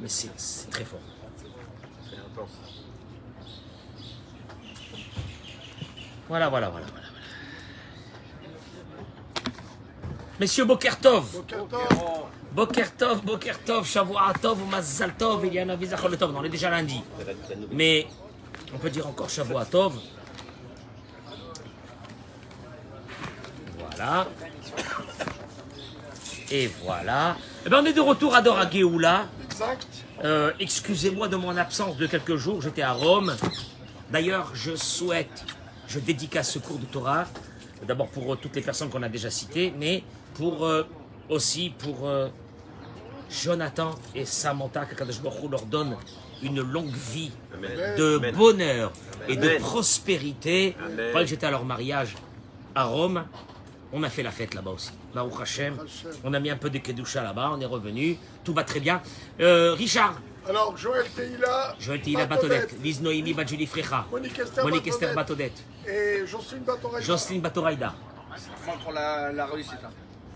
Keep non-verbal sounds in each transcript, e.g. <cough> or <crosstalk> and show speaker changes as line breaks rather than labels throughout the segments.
mais c'est très fort.
C'est intense.
Voilà, voilà, voilà, voilà. Messieurs Bokertov, Bokertov, Bokertov, Shavuatov, Mazaltov, il y en a Tov. Non, on est déjà lundi. Mais on peut dire encore Shavuatov. Voilà. Et voilà. Eh ben, on est de retour à Dora Geoula.
Exact.
Euh, Excusez-moi de mon absence de quelques jours, j'étais à Rome. D'ailleurs, je souhaite, je dédicace ce cours de Torah, d'abord pour euh, toutes les personnes qu'on a déjà citées, mais pour euh, aussi pour euh, Jonathan et Samantha, que Kadosh Baruch leur donne une longue vie
Amen.
de
Amen.
bonheur et de
Amen.
prospérité. Quand j'étais à leur mariage à Rome, on a fait la fête là-bas aussi. Baruch Hashem.
Hashem.
On a mis un peu de Kedusha là-bas, on est revenu, tout va très bien. Euh, Richard,
Alors, Joël Teila.
Joël Tihila Batodette, Liz Noémie Badjuli Frecha,
Monique Esther
Monique Esther
Batodette.
Batodette,
Et Jocelyne Batoraï.
Jocelyne Batoraïda,
Enfin, pour la, la réussite. Là.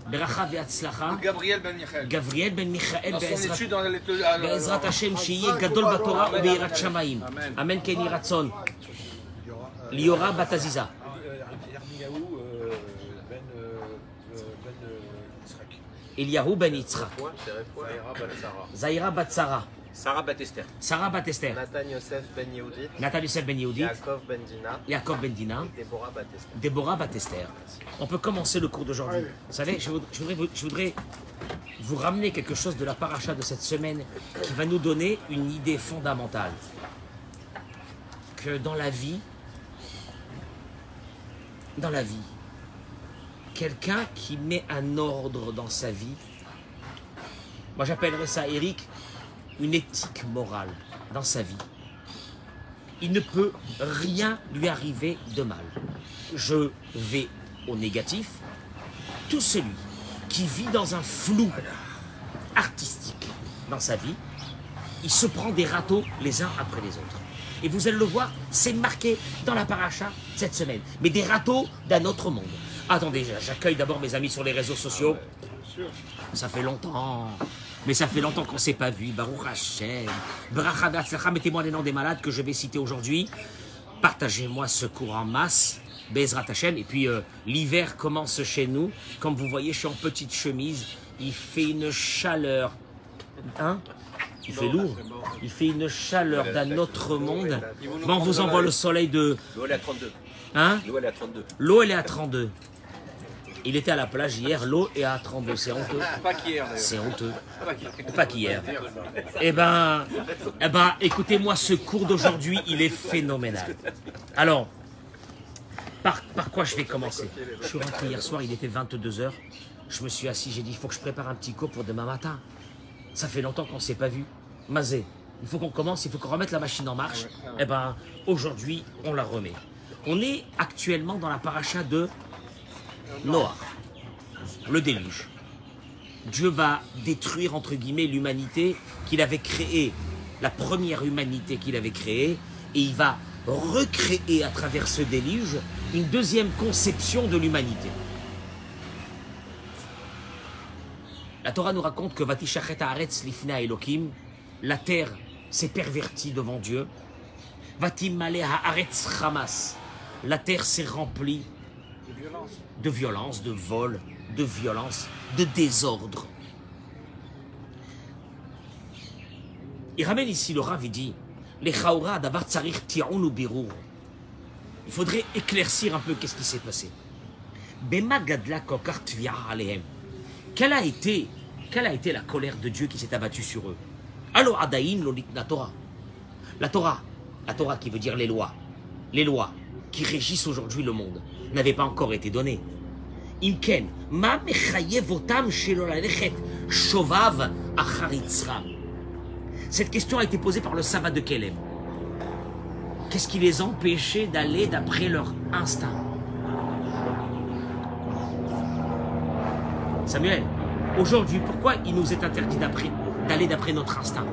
Beracha Veatzlacha,
Gabriel Ben Michael.
Gabriel Ben Michael
Dans son
Be'ezrat
étude dans les à-
בעזרת
à-
השם שיהיה גדול בתורה וביראת שמיים.
אמן.
אמן כן יהי רצון. ליאורה בת עזיזה.
Eliyahu ben Yitzhak.
Zaira
bat ben ben Sarah. Sarah
ben Batester.
Sarah
Batester.
Nathan Yosef ben Yehudit.
Nathan ben Yehudit.
Yaakov ben Dina. Déborah
Batester. On peut commencer le cours d'aujourd'hui. Vous savez, je voudrais, je voudrais, vous ramener quelque chose de la paracha de cette semaine qui va nous donner une idée fondamentale. Que dans la vie, dans la vie, quelqu'un qui met un ordre dans sa vie, moi j'appellerais ça, Eric, une éthique morale dans sa vie. Il ne peut rien lui arriver de mal. Je vais au négatif. Tout celui qui vit dans un flou artistique dans sa vie, il se prend des râteaux les uns après les autres. Et vous allez le voir, c'est marqué dans la paracha cette semaine. Mais des râteaux d'un autre monde. Attendez, j'accueille d'abord mes amis sur les réseaux sociaux. Ça fait longtemps. Mais ça fait longtemps qu'on ne s'est pas vu. Baruch Hashem. Bracha Be'atzlacha, mettez-moi les noms des malades que je vais citer aujourd'hui. Partagez-moi ce cours en masse. Bezrat Hashem. Et puis euh, l'hiver commence chez nous. Comme vous voyez, je suis en petite chemise. Il fait une chaleur. Hein? Il fait lourd. Il fait une chaleur d'un autre monde. Bon, on vous envoie le soleil de.
L'eau elle est à 32.
Hein?
L'eau elle est à 32.
L'eau, elle est à 32. Il était à la plage hier, l'eau est à 32. C'est honteux.
Pas qu'hier.
C'est honteux.
Pas qu'hier.
Pas qu'hier. Eh ben, eh ben, écoutez-moi, ce cours d'aujourd'hui, il est phénoménal. Alors, par, par quoi je vais commencer? Je suis rentré hier soir, il était 22h. Je me suis assis, j'ai dit, il faut que je prépare un petit cours pour demain matin. Ça fait longtemps qu'on ne s'est pas vu. Mazé, il faut qu'on commence, il faut qu'on remette la machine en marche. Eh ben, aujourd'hui, on la remet. On est actuellement dans la paracha de Noah, le déluge. Dieu va détruire, entre guillemets, l'humanité qu'il avait créée, la première humanité qu'il avait créée, et il va recréer à travers ce déluge une deuxième conception de l'humanité. La Torah nous raconte que Vatishachet Haaretz Lifna Elohim, la terre s'est pervertie devant Dieu. Vatim Haaretz Hamas, la terre s'est remplie de violence, de vol, de violence, de désordre. Il ramène ici le Rav, dit Les Chaura. Il faudrait éclaircir un peu qu'est-ce qui s'est passé. Bema gadla kokar alehem. Quelle a été, la colère de Dieu qui s'est abattue sur eux? Alors lolit la Torah. La Torah, la Torah qui veut dire les lois, les lois qui régissent aujourd'hui le monde, n'avaient pas encore été données. Imken, ma mechayev otam shelo lalechet shovav achar Yitzram. Cette question a été posée par le sabbat de Kelem. Qu'est-ce qui les empêchait d'aller d'après leur instinct? Samuel, aujourd'hui, pourquoi il nous est interdit d'aller d'après notre instinct?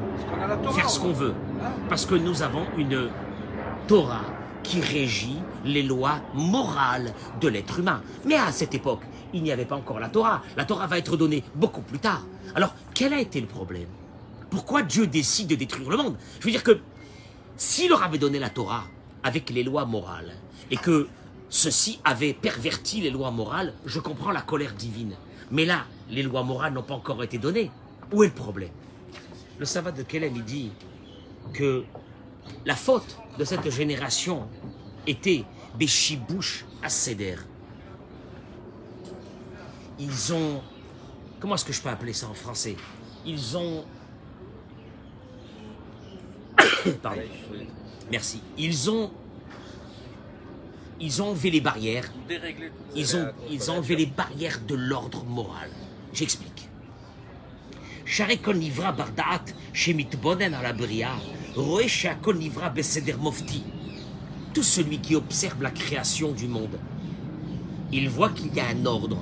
Faire ce qu'on veut Parce que nous avons une Torah qui régit les lois morales de l'être humain. Mais à cette époque, il n'y avait pas encore la Torah. La Torah va être donnée beaucoup plus tard. Alors, quel a été le problème? Pourquoi Dieu décide de détruire le monde? Je veux dire que s'il leur avait donné la Torah avec les lois morales et que ceux-ci avaient perverti les lois morales, je comprends la colère divine. Mais là, les lois morales n'ont pas encore été données. Où est le problème? Le sabbat de Kélem, il dit que la faute de cette génération était Béchibouche à Seder. Ils ont... Comment est-ce que je peux appeler ça en français? Ils ont... <coughs> Pardon. Merci. Ils ont... Ils ont enlevé les barrières. Ils ont, ils enlevé les barrières de l'ordre moral. J'explique. Livra Bardaat, Shemit Bonen à la Bria, Mofti. Tout celui qui observe la création du monde, il voit qu'il y a un ordre.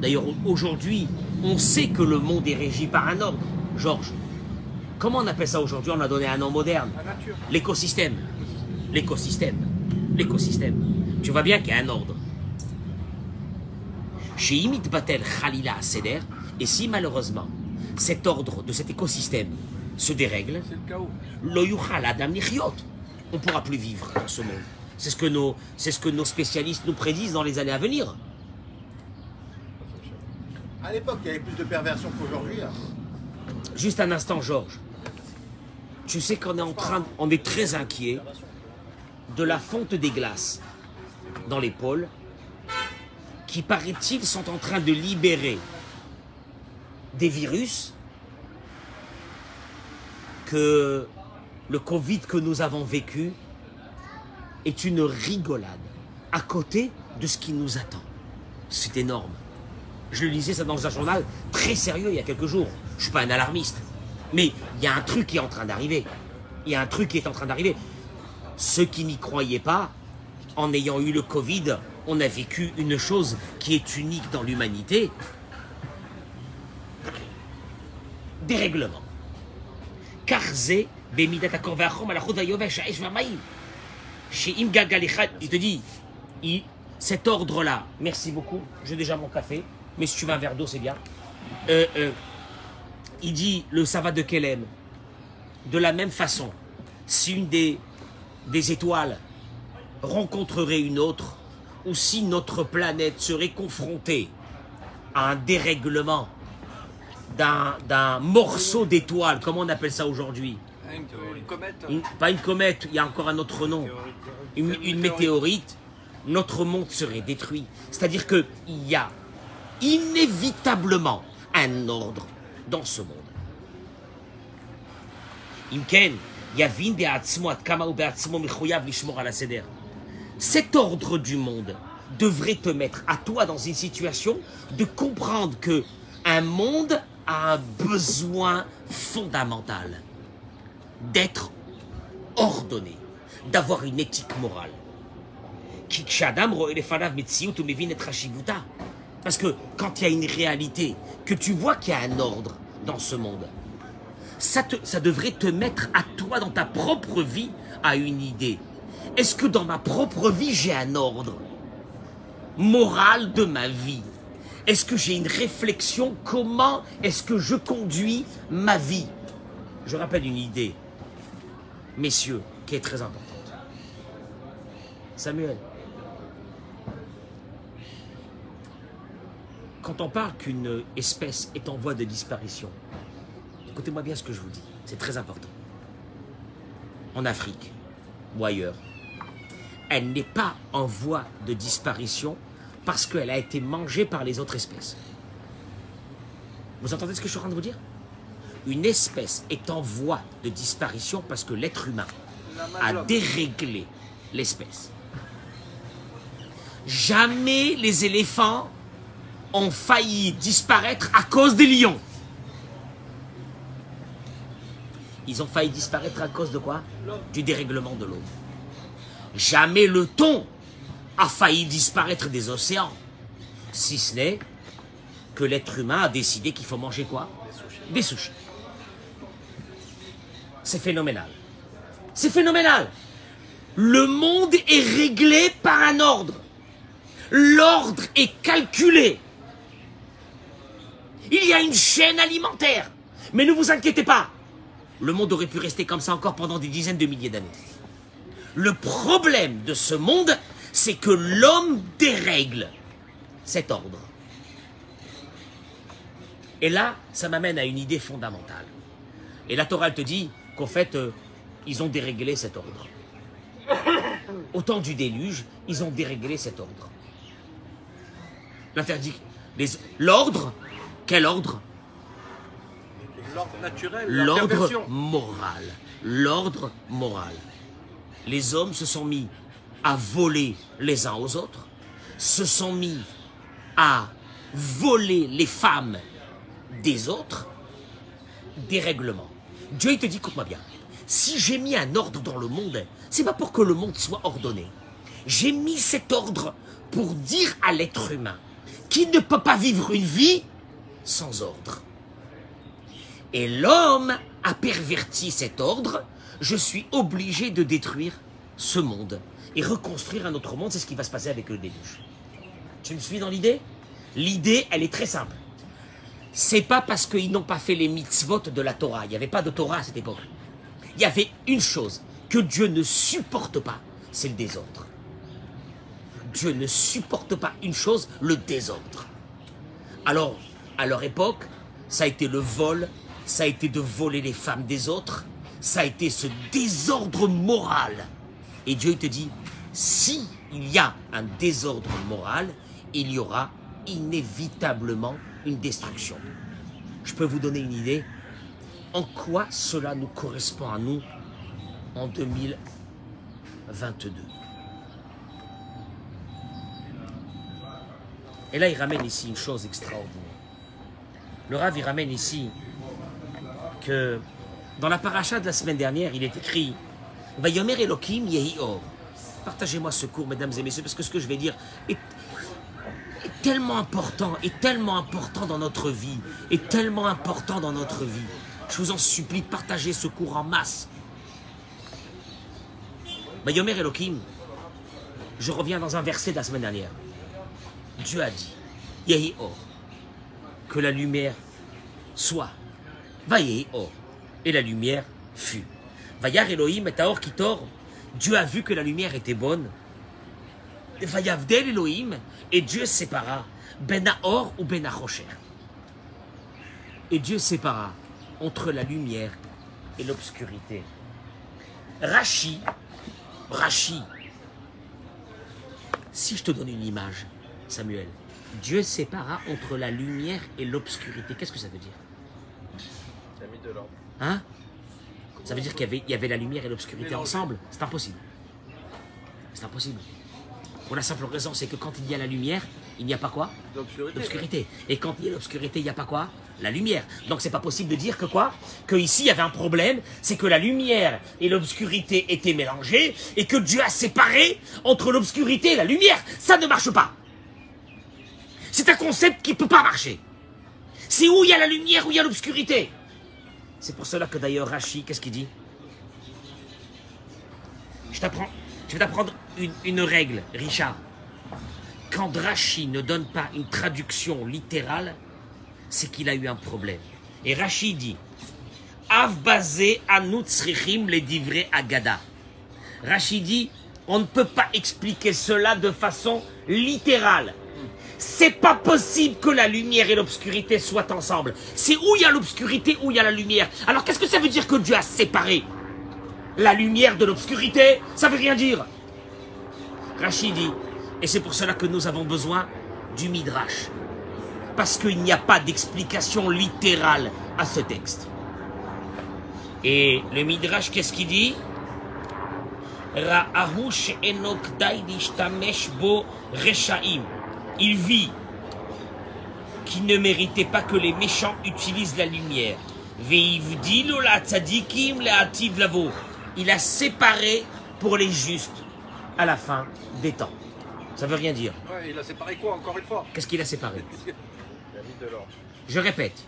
D'ailleurs, aujourd'hui, on sait que le monde est régi par un ordre. Georges, comment on appelle ça aujourd'hui? On a donné un nom moderne. L'écosystème. L'écosystème. L'écosystème. Tu vois bien qu'il y a un ordre. Chez Imit Batel Khalila Seder, et si malheureusement cet ordre de cet écosystème se dérègle, on ne pourra plus vivre dans ce monde. C'est ce, que nos, c'est ce que nos spécialistes nous prédisent dans les années à venir.
À l'époque, il y avait plus de perversion qu'aujourd'hui. hein.
Juste un instant, Georges. Tu sais qu'on est en train, on est très inquiet de la fonte des glaces dans les pôles, qui paraît-il sont en train de libérer des virus que le Covid que nous avons vécu est une rigolade à côté de ce qui nous attend. C'est énorme. Je le lisais ça dans un journal très sérieux il y a quelques jours. Je suis pas un alarmiste. Mais il y a un truc qui est en train d'arriver. Il y a un truc qui est en train d'arriver. Ceux qui n'y croyaient pas, en ayant eu le Covid, on a vécu une chose qui est unique dans l'humanité. Dérèglement. Il te dit, il- cet ordre-là, merci beaucoup, j'ai déjà mon café, mais si tu veux un verre d'eau, c'est bien. Euh, euh, il dit le Sava de Kelem, de la même façon, si une des, des étoiles rencontrerait une autre, ou si notre planète serait confrontée à un dérèglement d'un morceau d'étoile, comment on appelle ça aujourd'hui?
Une, comète.
Pas une comète, il y a encore un autre nom. Une, une météorite. Notre monde serait détruit. C'est-à-dire qu'il y a inévitablement un ordre dans ce monde. Cet ordre du monde devrait te mettre à toi dans une situation de comprendre que un monde a un besoin fondamental d'être ordonné, d'avoir une éthique morale. Parce que quand il y a une réalité, que tu vois qu'il y a un ordre dans ce monde, ça, te, ça devrait te mettre à toi, dans ta propre vie, à une idée. Est-ce que dans ma propre vie, j'ai un ordre moral de ma vie? Est-ce que j'ai une réflexion? Comment est-ce que je conduis ma vie? Je rappelle une idée, messieurs, qui est très importante. Samuel, quand on parle qu'une espèce est en voie de disparition, écoutez-moi bien ce que je vous dis, c'est très important. En Afrique ou ailleurs, elle n'est pas en voie de disparition parce qu'elle a été mangée par les autres espèces. Vous entendez ce que je suis en train de vous dire? Une espèce est en voie de disparition parce que l'être humain a déréglé l'espèce. Jamais les éléphants ont failli disparaître à cause des lions. Ils ont failli disparaître à cause de quoi? Du dérèglement de l'eau. Jamais le thon a failli disparaître des océans. Si ce n'est que l'être humain a décidé qu'il faut manger quoi? Des sushis. C'est phénoménal. C'est phénoménal. Le monde est réglé par un ordre. L'ordre est calculé. Il y a une chaîne alimentaire. Mais ne vous inquiétez pas. le monde aurait pu rester comme ça encore pendant des dizaines de milliers d'années. Le problème de ce monde, c'est que l'homme dérègle cet ordre. Et là, ça m'amène à une idée fondamentale. Et la Torah elle te dit qu'en fait, euh, ils ont déréglé cet ordre. Au temps du déluge, ils ont déréglé cet ordre. L'interdit. L'ordre, quel ordre?
L'ordre naturel,
L'ordre moral. L'ordre moral. Les hommes se sont mis à voler les uns aux autres, se sont mis à voler les femmes des autres, des règlements. Dieu il te dit, écoute-moi bien, si j'ai mis un ordre dans le monde, c'est pas pour que le monde soit ordonné. J'ai mis cet ordre pour dire à l'être humain qu'il ne peut pas vivre une vie sans ordre. Et l'homme a perverti cet ordre, je suis obligé de détruire ce monde et reconstruire un autre monde. C'est ce qui va se passer avec le déluge. Tu me suis dans l'idée? L'idée, elle est très simple. C'est pas parce qu'ils n'ont pas fait les mitzvot de la Torah. Il n'y avait pas de Torah à cette époque. Il y avait une chose que Dieu ne supporte pas, c'est le désordre. Dieu ne supporte pas une chose, le désordre. Alors, à leur époque, ça a été le vol, ça a été de voler les femmes des autres, ça a été ce désordre moral. Et Dieu te dit, si il y a un désordre moral, il y aura inévitablement une destruction. Je peux vous donner une idée en quoi cela nous correspond à nous en 2022. Et là, il ramène ici une chose extraordinaire. Le Rav, il ramène ici que dans la paracha de la semaine dernière, il est écrit Vayomer Elohim Yehi Or. Partagez-moi ce cours, mesdames et messieurs, parce que ce que je vais dire est, tellement important, est tellement important dans notre vie, est tellement important dans notre vie. Je vous en supplie, partagez ce cours en masse. Vayomer Elohim, je reviens dans un verset de la semaine dernière. Dieu a dit, Yehi Or, que la lumière soit. Va. Et la lumière fut. Vayar Elohim et Taor Kitor. Dieu a vu que la lumière était bonne. Vayavdel Elohim. Et Dieu sépara. Ben Or ou Ben Achocher. Et Dieu sépara entre la lumière et l'obscurité. Rachi, Rachi, si je te donne une image, Samuel, Dieu sépara entre la lumière et l'obscurité. Qu'est-ce que ça veut dire?
Il a mis de l'ordre.
Hein? Ça veut dire qu'il y avait, il y avait la lumière et l'obscurité ensemble C'est impossible. C'est impossible. Pour la simple raison, c'est que quand il y a la lumière, il n'y a pas quoi
L'obscurité.
L'obscurité. Et quand il y a l'obscurité, il n'y a pas quoi La lumière. Donc c'est pas possible de dire que quoi Que ici il y avait un problème, c'est que la lumière et l'obscurité étaient mélangées et que Dieu a séparé entre l'obscurité et la lumière. Ça ne marche pas. C'est un concept qui ne peut pas marcher. C'est où il y a la lumière, où il y a l'obscurité. C'est pour cela que d'ailleurs Rachi, qu'est-ce qu'il dit? Je t'apprends, je vais t'apprendre une, règle, Richard. Quand Rachi ne donne pas une traduction littérale, c'est qu'il a eu un problème. Et Rachi dit Av basé anutsrichim les divrei agada. Rachi dit on ne peut pas expliquer cela de façon littérale. C'est pas possible que la lumière et l'obscurité soient ensemble. C'est où il y a l'obscurité, où il y a la lumière. Alors qu'est-ce que ça veut dire que Dieu a séparé la lumière de l'obscurité? Ça veut rien dire. Rachid dit, et c'est pour cela que nous avons besoin du Midrash. Parce qu'il n'y a pas d'explication littérale à ce texte. Et le Midrash, qu'est-ce qu'il dit? Ra'ahu she'eno kdai lishtamesh bo reshaim. Il vit qu'il ne méritait pas que les méchants utilisent la lumière. Il a séparé pour les justes à la fin des temps. Ça veut rien dire.
Ouais, il a séparé quoi encore une fois?
Qu'est-ce qu'il a séparé? <laughs> Je répète.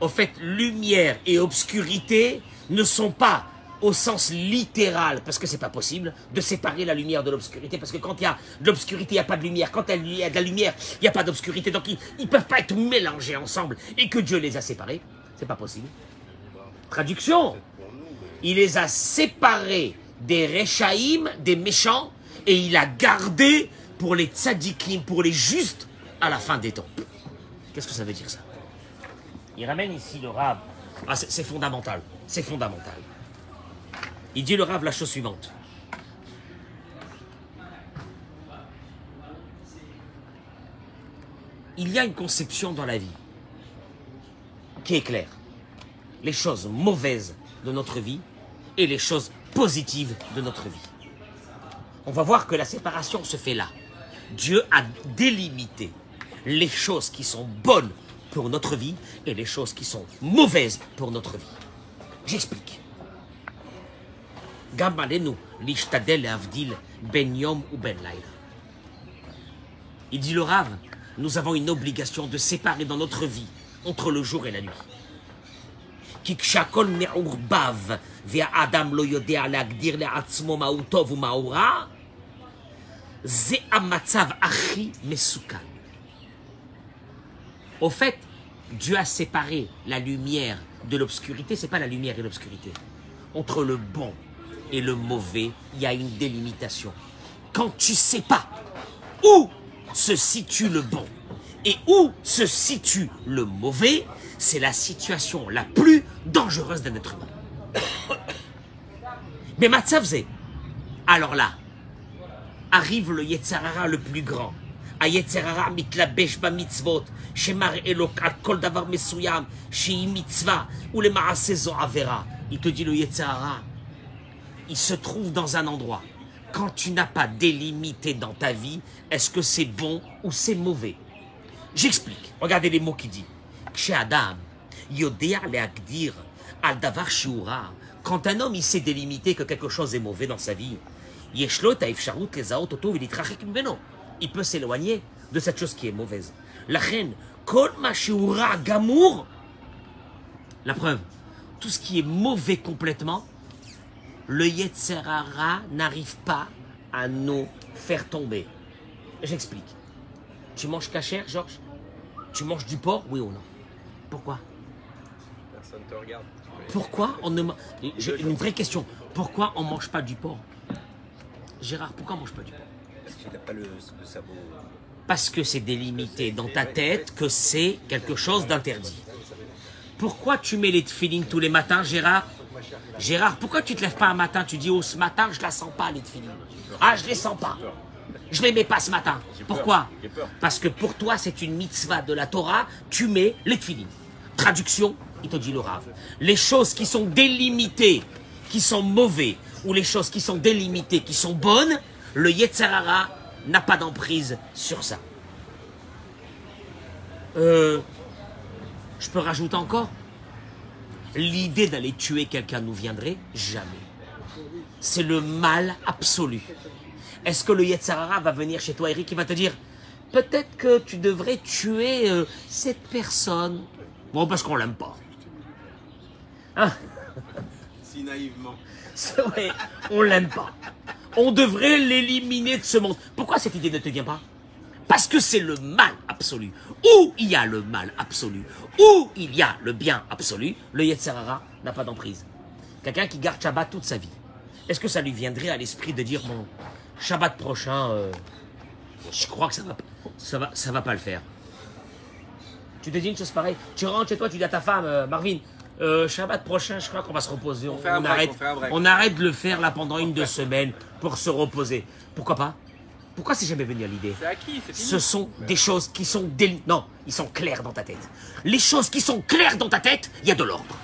Au fait, lumière et obscurité ne sont pas au sens littéral, parce que c'est pas possible de séparer la lumière de l'obscurité, parce que quand il y a de l'obscurité, il n'y a pas de lumière. Quand il y a de la lumière, il n'y a pas d'obscurité. Donc ils ne peuvent pas être mélangés ensemble. Et que Dieu les a séparés, c'est pas possible. Traduction Il les a séparés des Rechaïm, des méchants, et il a gardé pour les tzadikim, pour les justes, à la fin des temps. Qu'est-ce que ça veut dire ça? Il ramène ici le Rav. Ah, c'est fondamental. C'est fondamental. Il dit le Rav la chose suivante. Il y a une conception dans la vie qui est claire. Les choses mauvaises de notre vie et les choses positives de notre vie. On va voir que la séparation se fait là. Dieu a délimité les choses qui sont bonnes pour notre vie et les choses qui sont mauvaises pour notre vie. J'explique. גם עלינו להשתדל להבדיל בין יום ובין לילה. Il dit le Rav, nous avons une obligation de séparer dans notre vie entre le jour et la nuit. כי כשהכל מעורבב והאדם לא יודע להגדיר לעצמו מהו טוב ומהו רע, זה המצב הכי מסוכן. Au fait, Dieu a séparé la lumière de l'obscurité, c'est pas la lumière et l'obscurité. Entre le bon et le mauvais, il y a une délimitation. Quand tu sais pas où se situe le bon et où se situe le mauvais, c'est la situation la plus dangereuse d'un être humain. <coughs> Mais Matzavze, alors là, arrive le Yetzarara le plus grand. היצררה מתלבש במצוות, שמראה לו על כל דבר מסוים שהיא מצווה, ולמעשה זו עבירה. Il te dit le Yetzarara, il se trouve dans un endroit. Quand tu n'as pas délimité dans ta vie, est-ce que c'est bon ou c'est mauvais? J'explique. Regardez les mots qu'il dit. Quand un homme il sait délimiter que quelque chose est mauvais dans sa vie, il peut s'éloigner de cette chose qui est mauvaise. La reine. La preuve, tout ce qui est mauvais complètement, le Yetzerara n'arrive pas à nous faire tomber. J'explique. Tu manges cachère, Georges? Tu manges du porc, oui ou non? Pourquoi?
Personne te regarde.
Pourquoi on ne ma- J'ai une vraie question. Pourquoi on mange pas du porc? Gérard, pourquoi on mange pas du porc?
Parce qu'il n'a pas le, le sabot.
Parce que c'est délimité dans ta tête que c'est quelque chose d'interdit. Pourquoi tu mets les tefilines tous les matins, Gérard? Gérard, pourquoi tu te lèves pas un matin Tu dis, oh, ce matin, je la sens pas, les tefilines. Ah, je les sens pas. Je les mets pas ce matin. Pourquoi? Parce que pour toi, c'est une mitzvah de la Torah, tu mets les tefilines. Traduction, il te dit le Rav. Les choses qui sont délimitées, qui sont mauvais, ou les choses qui sont délimitées, qui sont bonnes, le Yetzarara n'a pas d'emprise sur ça. Euh, je peux rajouter encore? L'idée d'aller tuer quelqu'un nous viendrait jamais. C'est le mal absolu. Est-ce que le Yetzarara va venir chez toi, Eric, et va te dire peut-être que tu devrais tuer euh, cette personne? Bon, parce qu'on l'aime pas. Hein?
Si naïvement.
C'est vrai, on l'aime pas. On devrait l'éliminer de ce monde. Pourquoi cette idée ne te vient pas? Parce que c'est le mal absolu. Où il y a le mal absolu, où il y a le bien absolu, le Yetzerara n'a pas d'emprise. Quelqu'un qui garde Shabbat toute sa vie, est-ce que ça lui viendrait à l'esprit de dire bon, Shabbat prochain, euh, je crois que ça va, ça va, ça va pas le faire. Tu te dis une chose pareille. Tu rentres chez toi, tu dis à ta femme, euh, Marvin, euh, Shabbat prochain, je crois qu'on va se reposer. On,
break,
arrête,
on
arrête de le faire là pendant une, deux semaines pour se reposer. Pourquoi pas? Pourquoi c'est jamais venu à l'idée
C'est acquis, c'est fini.
Ce sont des choses qui sont déli- Non, ils sont clairs dans ta tête. Les choses qui sont claires dans ta tête, il y a de l'ordre.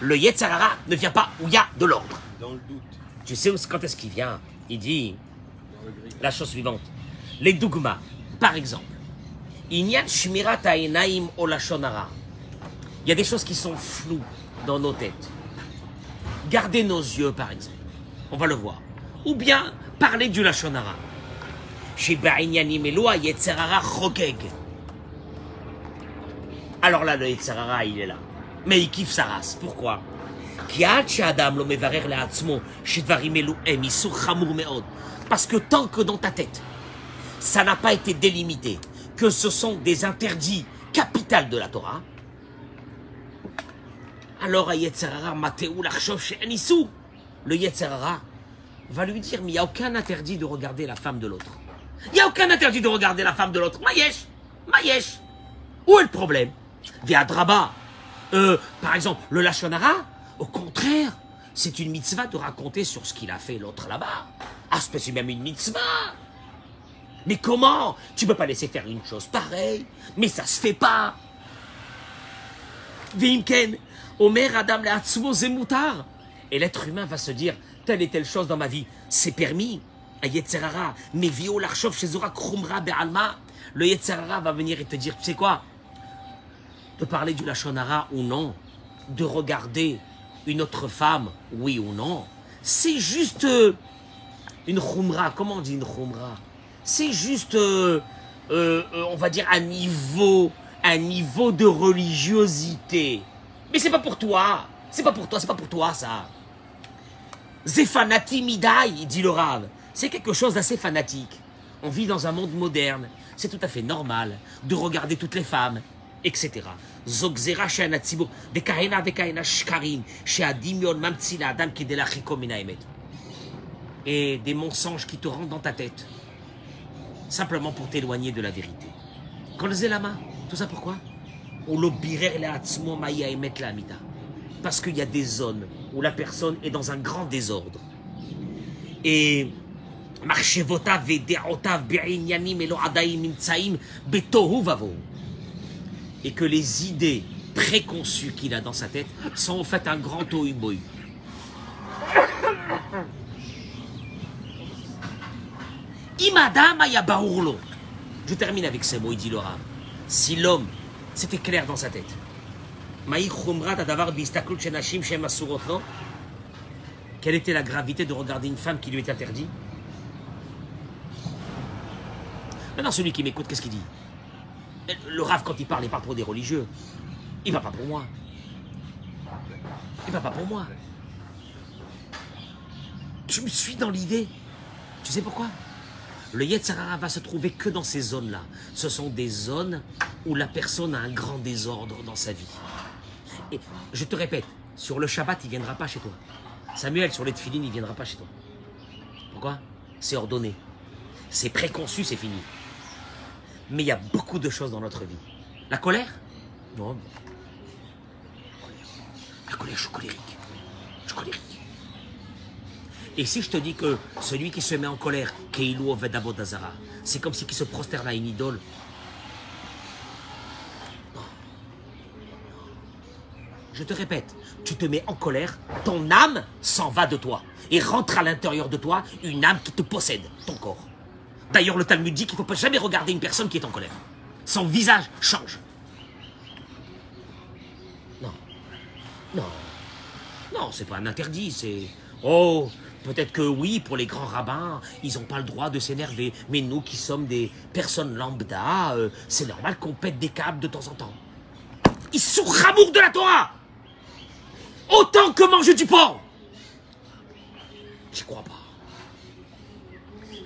Le Yetzarara ne vient pas où il y a de l'ordre.
Dans le doute.
Tu sais où- quand est-ce qu'il vient? Il dit la chose suivante. Les dogmas, par exemple. Il y a des choses qui sont floues dans nos têtes. Garder nos yeux, par exemple. On va le voir. Ou bien parler du lashon alors là, le Yetzerara, il est là. Mais il kiffe sa race. Pourquoi? parce que tant que dans ta tête, ça n'a pas été délimité, que ce sont des interdits capitales de la Torah, alors le Yetzerara va lui dire, mais il n'y a aucun interdit de regarder la femme de l'autre. Il n'y a aucun interdit de regarder la femme de l'autre. Maïesh, Maïesh. Où est le problème? Via Draba. Euh, par exemple, le Lachonara, au contraire, c'est une mitzvah de raconter sur ce qu'il a fait l'autre là-bas. Ah, c'est même une mitzvah. Mais comment? Tu peux pas laisser faire une chose pareille. Mais ça se fait pas. Vimken, Omer Adam le Zemoutar. Et l'être humain va se dire, telle et telle chose dans ma vie, c'est permis. Yetzerara, mais vio l'archov chez Zora Krumra Be'alma. Le Yetzerara va venir et te dire, tu sais quoi De parler du Lachonara ou non, de regarder une autre femme, oui ou non, c'est juste euh, une khumra. Comment on dit une khumra? C'est juste, euh, euh, on va dire, un niveau, un niveau de religiosité. Mais c'est pas pour toi. C'est pas pour toi, c'est pas pour toi ça. Zefanati midai, dit le. C'est quelque chose d'assez fanatique. On vit dans un monde moderne. C'est tout à fait normal de regarder toutes les femmes, etc. Et des mensonges qui te rentrent dans ta tête, simplement pour t'éloigner de la vérité. Zélama, tout ça pourquoi? Parce qu'il y a des zones où la personne est dans un grand désordre. Et et que les idées préconçues qu'il a dans sa tête sont en fait un grand tohu <coughs> Imada maya baourlo. Je termine avec ces mots, il dit Laura. Si l'homme, c'était clair dans sa tête, quelle était la gravité de regarder une femme qui lui est interdite? Maintenant, celui qui m'écoute, qu'est-ce qu'il dit? Le Rav, quand il parle, il parle pour des religieux. Il ne va pas pour moi. Il va pas pour moi. Tu me suis dans l'idée. Tu sais pourquoi? Le Yetzirah va se trouver que dans ces zones-là. Ce sont des zones où la personne a un grand désordre dans sa vie. Et je te répète, sur le Shabbat, il ne viendra pas chez toi. Samuel, sur les tefilines, il ne viendra pas chez toi. Pourquoi? C'est ordonné. C'est préconçu, c'est fini. Mais il y a beaucoup de choses dans notre vie. La colère Non. La colère, je suis colérique. Je suis colérique. Et si je te dis que celui qui se met en colère, Keilou c'est comme si qui se prosterne à une idole. Je te répète, tu te mets en colère, ton âme s'en va de toi et rentre à l'intérieur de toi une âme qui te possède, ton corps. D'ailleurs, le Talmud dit qu'il ne faut pas jamais regarder une personne qui est en colère. Son visage change. Non. Non. Non, c'est pas un interdit, c'est... Oh, peut-être que oui, pour les grands rabbins, ils n'ont pas le droit de s'énerver. Mais nous qui sommes des personnes lambda, euh, c'est normal qu'on pète des câbles de temps en temps. Ils sont ramour de la Torah Autant que manger du porc J'y crois pas.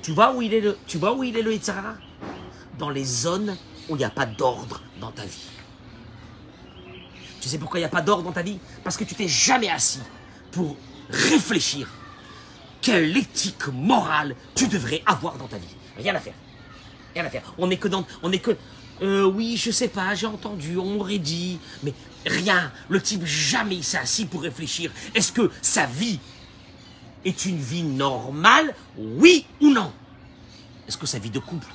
Tu vois où il est le, tu vois où il est le Dans les zones où il n'y a pas d'ordre dans ta vie. Tu sais pourquoi il n'y a pas d'ordre dans ta vie? Parce que tu t'es jamais assis pour réfléchir quelle éthique morale tu devrais avoir dans ta vie. Rien à faire. Rien à faire. On n'est que dans, on est que, euh, oui, je sais pas, j'ai entendu, on aurait dit, mais rien. Le type jamais s'est assis pour réfléchir. Est-ce que sa vie est une vie normale, oui ou non? Est-ce que sa vie de couple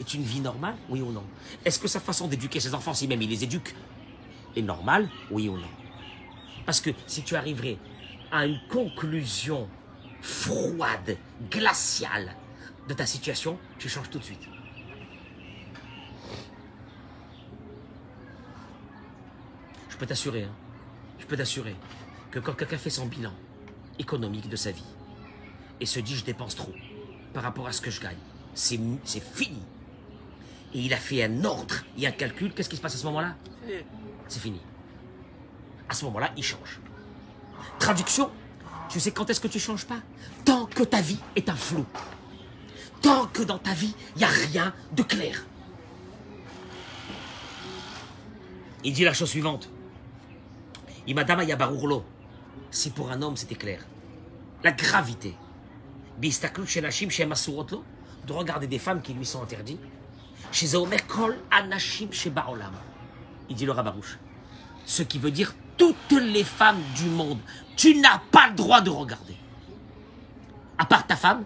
est une vie normale, oui ou non? Est-ce que sa façon d'éduquer ses enfants, si même il les éduque, est normale, oui ou non? Parce que si tu arriverais à une conclusion froide, glaciale de ta situation, tu changes tout de suite. Je peux t'assurer, hein, je peux t'assurer que quand quelqu'un fait son bilan, économique de sa vie et se dit je dépense trop par rapport à ce que je gagne. C'est fini. Et il a fait un ordre et un calcul. Qu'est-ce qui se passe à ce moment-là? C'est fini. À ce moment-là, il change. Traduction, tu sais quand est-ce que tu changes pas? Tant que ta vie est un flou. Tant que dans ta vie, il n'y a rien de clair. Il dit la chose suivante. Imadama Yabarourlo. Si pour un homme, c'était clair. La gravité. De regarder des femmes qui lui sont interdites. Il dit le rabarouche. Ce qui veut dire toutes les femmes du monde. Tu n'as pas le droit de regarder. À part ta femme,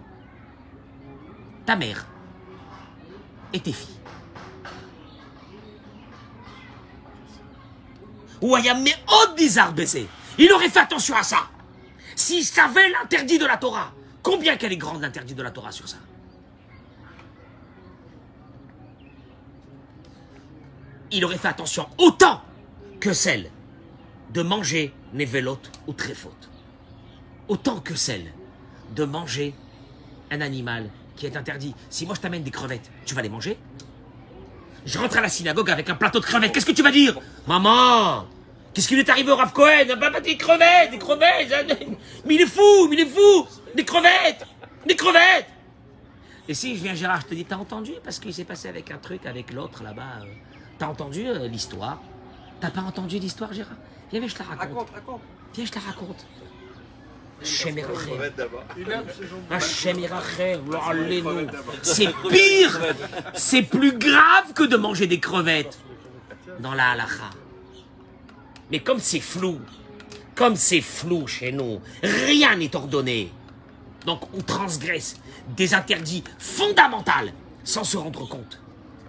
ta mère et tes filles. Ouayam mais oh bizarre baiser. Il aurait fait attention à ça. S'il savait l'interdit de la Torah, combien qu'elle est grande l'interdit de la Torah sur ça? Il aurait fait attention autant que celle de manger névélote ou tréfaute. Autant que celle de manger un animal qui est interdit. Si moi je t'amène des crevettes, tu vas les manger? Je rentre à la synagogue avec un plateau de crevettes, qu'est-ce que tu vas dire? Maman Qu'est-ce qui lui est arrivé au Rav Cohen? Bah, bah, Des crevettes, des crevettes Mais il est fou, mais il est fou. Des crevettes Des crevettes. Et si je viens Gérard, je te dis, t'as entendu? Parce qu'il s'est passé avec un truc, avec l'autre là-bas. euh, T'as entendu euh, l'histoire? T'as pas entendu l'histoire, Gérard? Viens, viens, je te la raconte.
Raconte, raconte.
Viens, je te la raconte. Oh. C'est pire, c'est plus grave que de manger des crevettes. Dans la halakha. Mais comme c'est flou, comme c'est flou chez nous, rien n'est ordonné. Donc on transgresse des interdits fondamentaux sans se rendre compte.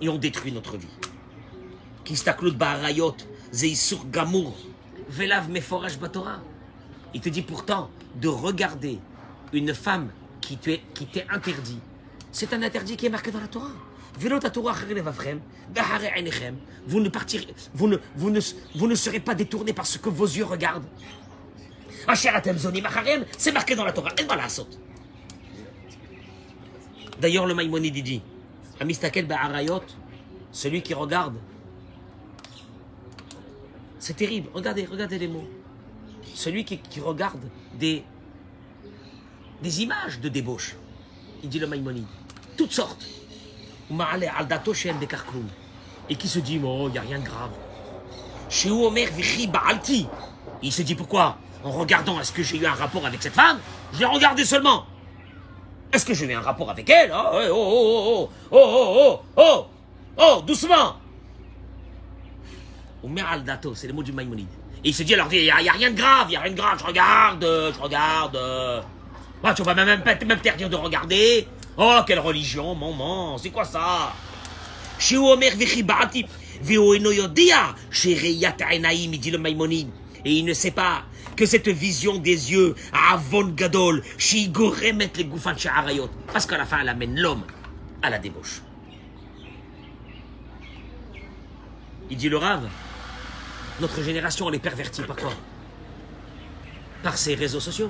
Et on détruit notre vie. Il te dit pourtant de regarder une femme qui t'est qui t'est interdit. C'est un interdit qui est marqué dans la Torah. Velo ta Torah. Vous ne partirez, vous ne, vous ne, vous ne serez pas détournés par ce que vos yeux regardent. C'est marqué dans la Torah. D'ailleurs, le Maïmonide dit, Amistakel ba'arayot, celui qui regarde. C'est terrible. Regardez, regardez les mots celui qui, qui regarde des, des images de débauche. Il dit le Maïmonide. Toutes sortes. Et qui se dit, oh, il n'y a rien de grave. Chez Omer vichi ba'alti. Il se dit pourquoi En regardant, est-ce que j'ai eu un rapport avec cette femme Je l'ai regardé seulement. Est-ce que j'ai eu un rapport avec elle oh, oh, oh, oh, oh, oh, oh, oh, oh, doucement. Omer al dato, c'est les mots du Maïmonide. Et il se dit alors, il n'y a, rien de grave, il n'y a rien de grave, je regarde, euh, je regarde. euh. Ah, tu vas même pas m'interdire de regarder. Oh, quelle religion, maman, c'est quoi ça? Dit le Et il ne sait pas que cette vision des yeux, à Avon Gadol, Shigoremet les Goufan Shaharayot, parce qu'à la fin, elle amène l'homme à la débauche. Il dit le rave, notre génération, elle est pervertie par quoi? Par ses réseaux sociaux.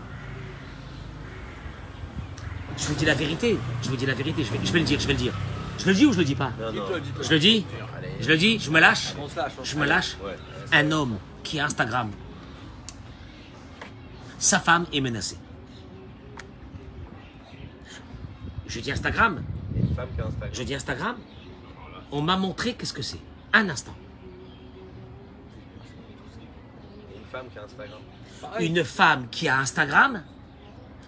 Je vous dis la vérité, je vous dis la vérité, je vais, je vais le dire, je vais le dire. Je le dis ou je le dis pas?
Non, non.
Je le dis? Je le dis? Je me lâche? Je me lâche. Un homme qui a Instagram, sa femme est menacée. Je dis Instagram,
Il y a une femme qui a Instagram.
je dis Instagram, on m'a montré qu'est-ce que c'est. Un instant.
Une femme qui a Instagram.
Une femme qui a Instagram,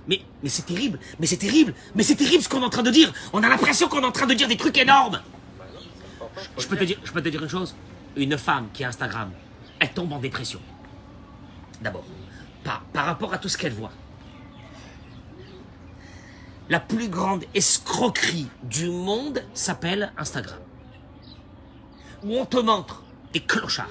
mais, c'est terrible, mais c'est terrible, mais c'est terrible ce qu'on est en train de dire. On a l'impression qu'on est en train de dire des trucs énormes. Je peux te
dire
une chose. Une femme qui a Instagram, elle tombe en dépression. D'abord, par, par rapport à tout ce qu'elle voit. La plus grande escroquerie du monde s'appelle Instagram. Où on te montre des clochards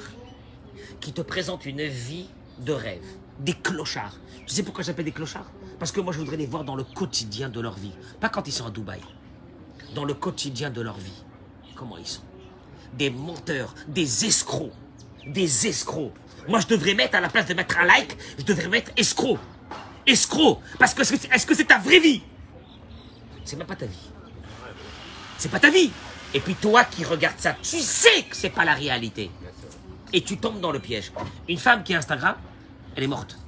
qui te présentent une vie de rêve. Des clochards. Tu sais pourquoi j'appelle des clochards? Parce que moi, je voudrais les voir dans le quotidien de leur vie. Pas quand ils sont à Dubaï. Dans le quotidien de leur vie. Comment ils sont des menteurs, des escrocs, des escrocs. Moi, je devrais mettre, à la place de mettre un like, je devrais mettre escroc. Escroc. Parce que est-ce que c'est ta vraie vie? C'est même pas ta vie. C'est pas ta vie. Et puis toi qui regardes ça, tu sais que c'est pas la réalité. Et tu tombes dans le piège. Une femme qui a Instagram, elle est morte.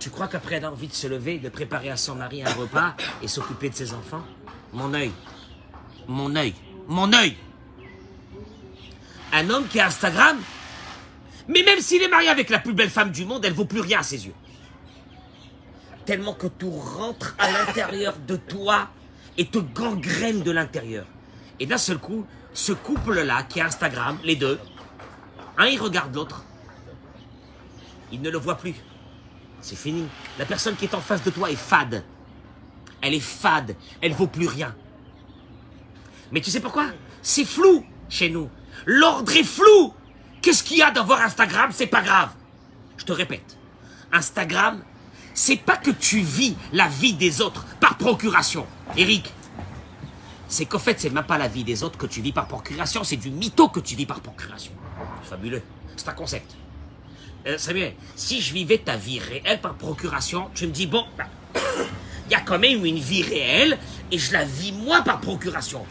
Tu crois qu'après elle a envie de se lever, de préparer à son mari un repas et s'occuper de ses enfants? Mon œil. Mon œil. Mon œil. Un homme qui a Instagram, Mais même s'il est marié avec la plus belle femme du monde, elle vaut plus rien à ses yeux. Tellement que tout rentre à l'intérieur de toi et te gangrène de l'intérieur. Et d'un seul coup, ce couple-là, qui est Instagram, les deux, un il regarde l'autre, il ne le voit plus. C'est fini. La personne qui est en face de toi est fade. Elle est fade. Elle vaut plus rien. Mais tu sais pourquoi? C'est flou chez nous. L'ordre est flou. Qu'est-ce qu'il y a d'avoir Instagram? C'est pas grave. Je te répète. Instagram, c'est pas que tu vis la vie des autres par procuration. Eric, c'est qu'en fait, c'est même pas la vie des autres que tu vis par procuration, c'est du mytho que tu vis par procuration. Fabuleux. C'est un concept. Euh, bien. Si je vivais ta vie réelle par procuration, tu me dis, bon, ben, <coughs> il y a quand même une vie réelle et je la vis moi par procuration.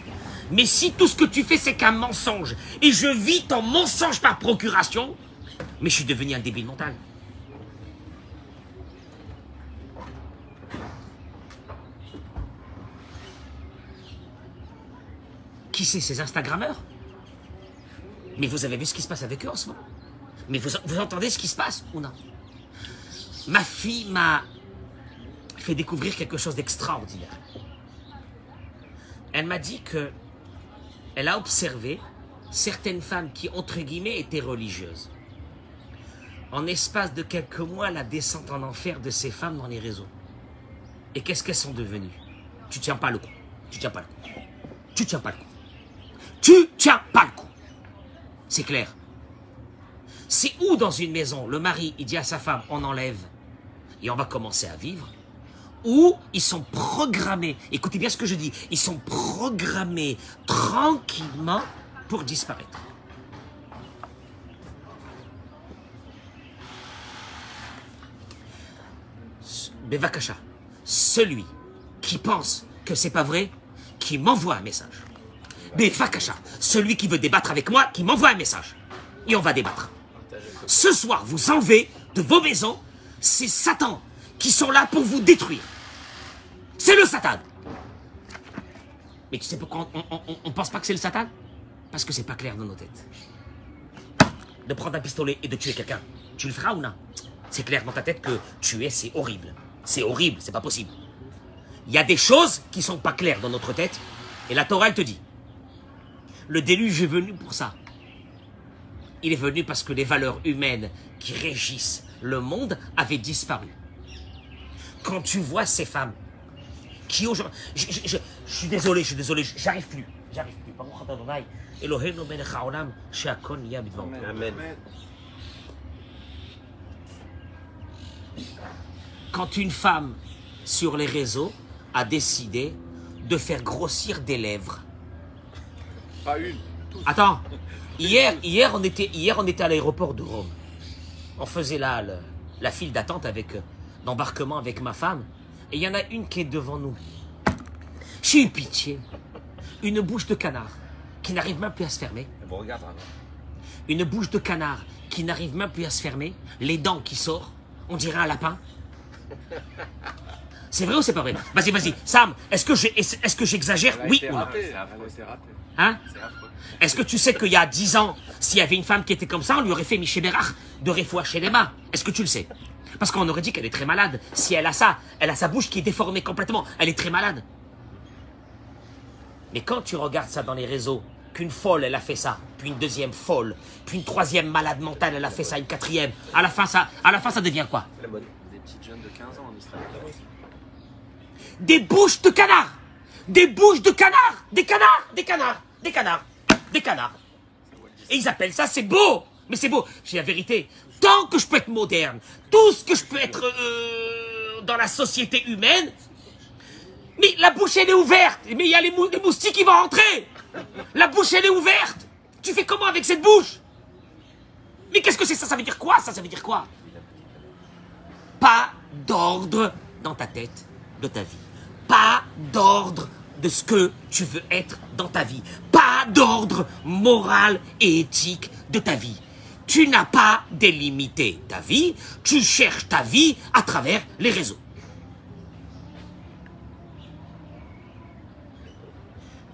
Mais si tout ce que tu fais, c'est qu'un mensonge et je vis ton mensonge par procuration, mais je suis devenu un débile mental. Qui c'est ces Instagrammeurs? Mais vous avez vu ce qui se passe avec eux en ce moment? Mais vous, entendez ce qui se passe ou non? Ma fille m'a fait découvrir quelque chose d'extraordinaire. Elle m'a dit que elle a observé certaines femmes qui, entre guillemets, étaient religieuses. En espace de quelques mois, la descente en enfer de ces femmes dans les réseaux. Et qu'est-ce qu'elles sont devenues? Tu tiens pas le coup. Tu tiens pas le coup. Tu tiens pas le coup. Tu tiens pas le coup. C'est clair. C'est où dans une maison, le mari, il dit à sa femme, on enlève et on va commencer à vivre, ou ils sont programmés, écoutez bien ce que je dis, ils sont programmés tranquillement pour disparaître. Bevakasha, celui qui pense que c'est pas vrai, qui m'envoie un message. Bevakasha, celui qui veut débattre avec moi, qui m'envoie un message. Et on va débattre. Ce soir, vous enlevez de vos maisons ces satans qui sont là pour vous détruire. C'est le Satan. Mais tu sais pourquoi on ne pense pas que c'est le Satan? Parce que c'est pas clair dans nos têtes. De prendre un pistolet et de tuer quelqu'un, tu le feras ou non? C'est clair dans ta tête que tuer, c'est horrible. C'est horrible, c'est pas possible. Il y a des choses qui sont pas claires dans notre tête, et la Torah, elle te dit. Le déluge est venu pour ça. Il est venu parce que les valeurs humaines qui régissent le monde avaient disparu. Quand tu vois ces femmes qui aujourd'hui... Je, suis désolé, je suis désolé, j'arrive plus. J'arrive plus.
Amen.
Quand une femme sur les réseaux a décidé de faire grossir des lèvres.
Pas une.
Attends, <laughs> hier, hier, on, était, hier on était à l'aéroport de Rome. On faisait là le- la file d'attente avec euh, d'embarquement avec ma femme. Et il y en a une qui est devant nous. J'ai eu pitié. Une bouche de canard qui n'arrive même plus à se fermer.
Vraiment.
Une bouche de canard qui n'arrive même plus à se fermer. Les dents qui sortent. On dirait un lapin. <laughs> C'est vrai ou c'est pas vrai? Vas-y, vas-y. Sam, est-ce que j'exagère? Oui ou non? Hein?
C'est affreux.
Est-ce que tu sais qu'il y a 10 ans, s'il y avait une femme qui était comme ça, on lui aurait fait Michel Bérard de Refoua chez les mains Est-ce que tu le sais? Parce qu'on aurait dit qu'elle est très malade. Si elle a ça, elle a sa bouche qui est déformée complètement. Elle est très malade. Mais quand tu regardes ça dans les réseaux, qu'une folle, elle a fait ça, puis une deuxième folle, puis une troisième malade mentale, elle a fait ça, une quatrième, à la fin, ça, à la fin, ça devient quoi?
Des petites jeunes de 15 ans en Israël.
Des bouches de canard Des bouches de canard Des canards Des canards Des canards Des canards. Et ils appellent ça, c'est beau. Mais c'est beau. J'ai la vérité. Tant que je peux être moderne, tout ce que je peux être euh, dans la société humaine, mais la bouche elle est ouverte. Mais il y a les, les moustiques qui vont rentrer. La bouche elle est ouverte. Tu fais comment avec cette bouche? Mais qu'est-ce que c'est ça? Ça veut dire quoi ça? Ça veut dire quoi? Pas d'ordre dans ta tête de ta vie. Pas d'ordre de ce que tu veux être dans ta vie. Pas d'ordre moral et éthique de ta vie. Tu n'as pas délimité ta vie, tu cherches ta vie à travers les réseaux.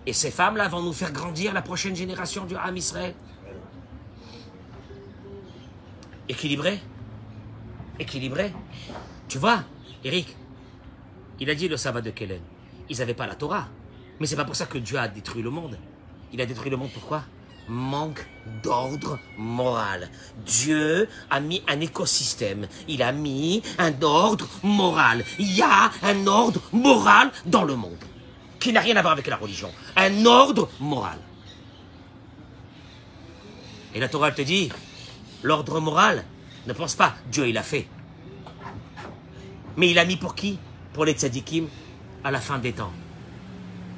Et ces femmes-là vont nous faire grandir la prochaine génération du Ham Israël. équilibré? Équilibré? Tu vois, Eric, il a dit le sabbat de Kellen. Ils n'avaient pas la Torah. Mais c'est pas pour ça que Dieu a détruit le monde. Il a détruit le monde pourquoi? Manque d'ordre moral. Dieu a mis un écosystème. Il a mis un ordre moral. Il y a un ordre moral dans le monde. Qui n'a rien à voir avec la religion. Un ordre moral. Et la Torah te dit, l'ordre moral, ne pense pas, Dieu il a fait. Mais il a mis pour qui? Pour les tzadikim à la fin des temps.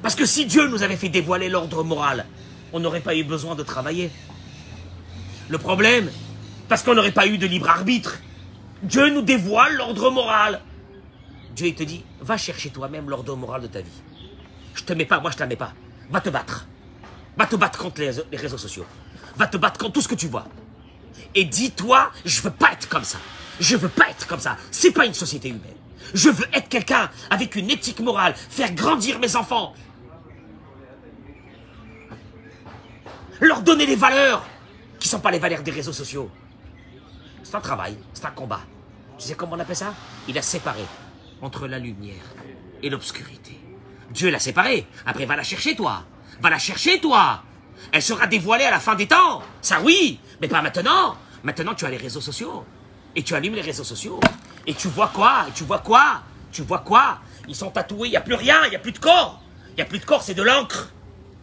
Parce que si Dieu nous avait fait dévoiler l'ordre moral, on n'aurait pas eu besoin de travailler. Le problème, parce qu'on n'aurait pas eu de libre arbitre, Dieu nous dévoile l'ordre moral. Dieu il te dit, va chercher toi-même l'ordre moral de ta vie. Je te mets pas, moi je te la mets pas. Va te battre. Va te battre contre les, réseaux sociaux. Va te battre contre tout ce que tu vois. Et dis-toi, je veux pas être comme ça. Je veux pas être comme ça. C'est pas une société humaine. Je veux être quelqu'un avec une éthique morale, faire grandir mes enfants. Leur donner les valeurs qui sont pas les valeurs des réseaux sociaux. C'est un travail, c'est un combat. Tu sais comment on appelle ça? Il a séparé entre la lumière et l'obscurité. Dieu l'a séparé. Après, va la chercher, toi. Va la chercher, toi. Elle sera dévoilée à la fin des temps. Ça, oui. Mais pas maintenant. Maintenant, tu as les réseaux sociaux. Et tu allumes les réseaux sociaux. Et tu vois quoi? Et tu vois quoi? Tu vois quoi? Ils sont tatoués. Il n'y a plus rien. Il n'y a plus de corps. Il n'y a plus de corps. C'est de l'encre.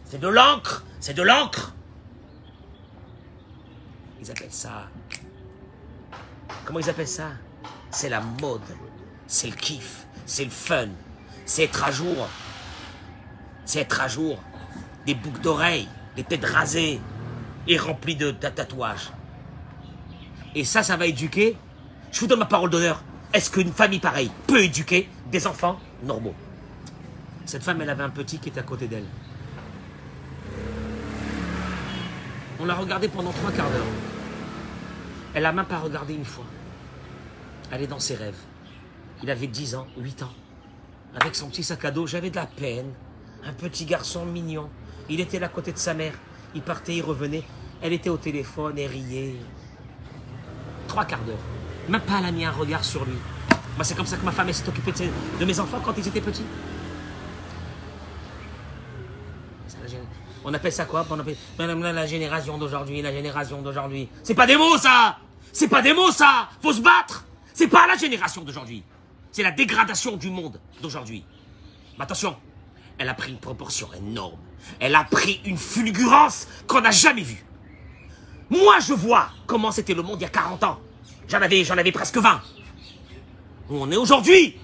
C'est de l'encre. C'est de l'encre. Ils appellent ça. Comment ils appellent ça? C'est la mode. C'est le kiff. C'est le fun. C'est être à jour. C'est être à jour. Des boucles d'oreilles, des têtes rasées et remplies de ta- tatouages. Et ça, ça va éduquer? Je vous donne ma parole d'honneur. Est-ce qu'une famille pareille peut éduquer des enfants normaux? Cette femme, elle avait un petit qui était à côté d'elle. On l'a regardé pendant trois quarts d'heure. Elle n'a même pas regardé une fois. Elle est dans ses rêves. Il avait 10 ans, 8 ans. Avec son petit sac à dos, j'avais de la peine. Un petit garçon mignon. Il était là à côté de sa mère. Il partait, il revenait. Elle était au téléphone et riait. Trois quarts d'heure. Même pas elle a mis un regard sur lui. Moi, c'est comme ça que ma femme s'est occupée de, mes enfants quand ils étaient petits. On appelle ça quoi? On la génération d'aujourd'hui, la génération d'aujourd'hui. C'est pas des mots ça C'est pas des mots ça Faut se battre C'est pas la génération d'aujourd'hui. C'est la dégradation du monde d'aujourd'hui. Mais attention, elle a pris une proportion énorme. Elle a pris une fulgurance qu'on n'a jamais vue. Moi, je vois comment c'était le monde il y a 40 ans. J'en avais, j'en avais presque 20. Où on est aujourd'hui?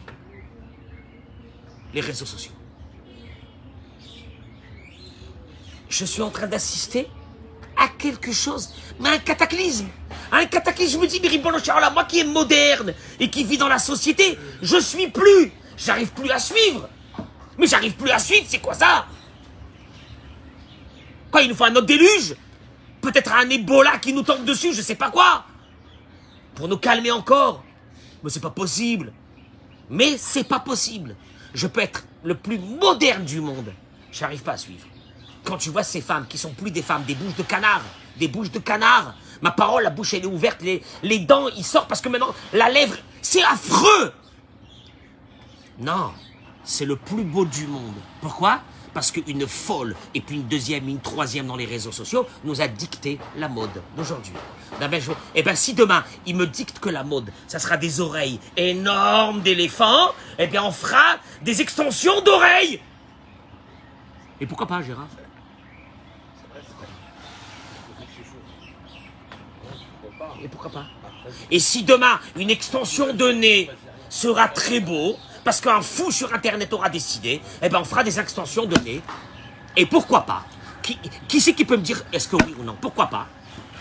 Les réseaux sociaux. Je suis en train d'assister à quelque chose, mais un cataclysme. Un cataclysme, je me dis, mais moi qui est moderne et qui vit dans la société, je suis plus. J'arrive plus à suivre. Mais j'arrive plus à suivre, c'est quoi ça? Quoi, il nous faut un autre déluge? Peut-être un Ebola qui nous tombe dessus, je sais pas quoi. Pour nous calmer encore. Mais c'est pas possible. Mais c'est pas possible. Je peux être le plus moderne du monde. J'arrive pas à suivre. Quand tu vois ces femmes qui sont plus des femmes, des bouches de canard, des bouches de canard. Ma parole, la bouche elle est ouverte, les, les dents ils sortent parce que maintenant la lèvre, c'est affreux. Non, c'est le plus beau du monde. Pourquoi? Parce qu'une folle, et puis une deuxième, une troisième dans les réseaux sociaux, nous a dicté la mode d'aujourd'hui. Eh ben, je- eh ben, si demain, il me dicte que la mode, ça sera des oreilles énormes d'éléphants, eh bien, on fera des extensions d'oreilles. Et pourquoi pas, Gérard? Et pourquoi pas? Et si demain, une extension de nez sera très beau, parce qu'un fou sur Internet aura décidé, eh ben on fera des extensions de nez. Et pourquoi pas? Qui, qui c'est qui peut me dire est-ce que oui ou non? Pourquoi pas?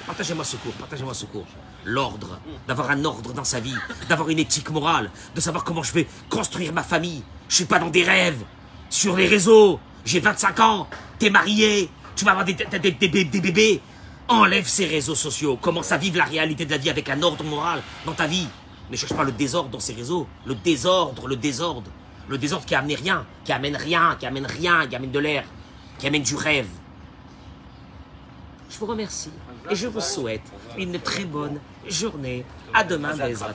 Partagez-moi ce cours, partagez-moi ce cours. L'ordre, d'avoir un ordre dans sa vie, d'avoir une éthique morale, de savoir comment je vais construire ma famille. Je suis pas dans des rêves, sur les réseaux. J'ai 25 ans, t'es marié, tu vas avoir des, des- des- des bé- des bébés. Enlève ces réseaux sociaux, commence à vivre la réalité de la vie avec un ordre moral dans ta vie. Ne cherche pas le désordre dans ces réseaux. Le désordre, le désordre. Le désordre qui amène rien, qui amène rien, qui amène rien, qui amène de l'air, qui amène du rêve. Je vous remercie et je vous souhaite une très bonne journée. À demain, Bezrat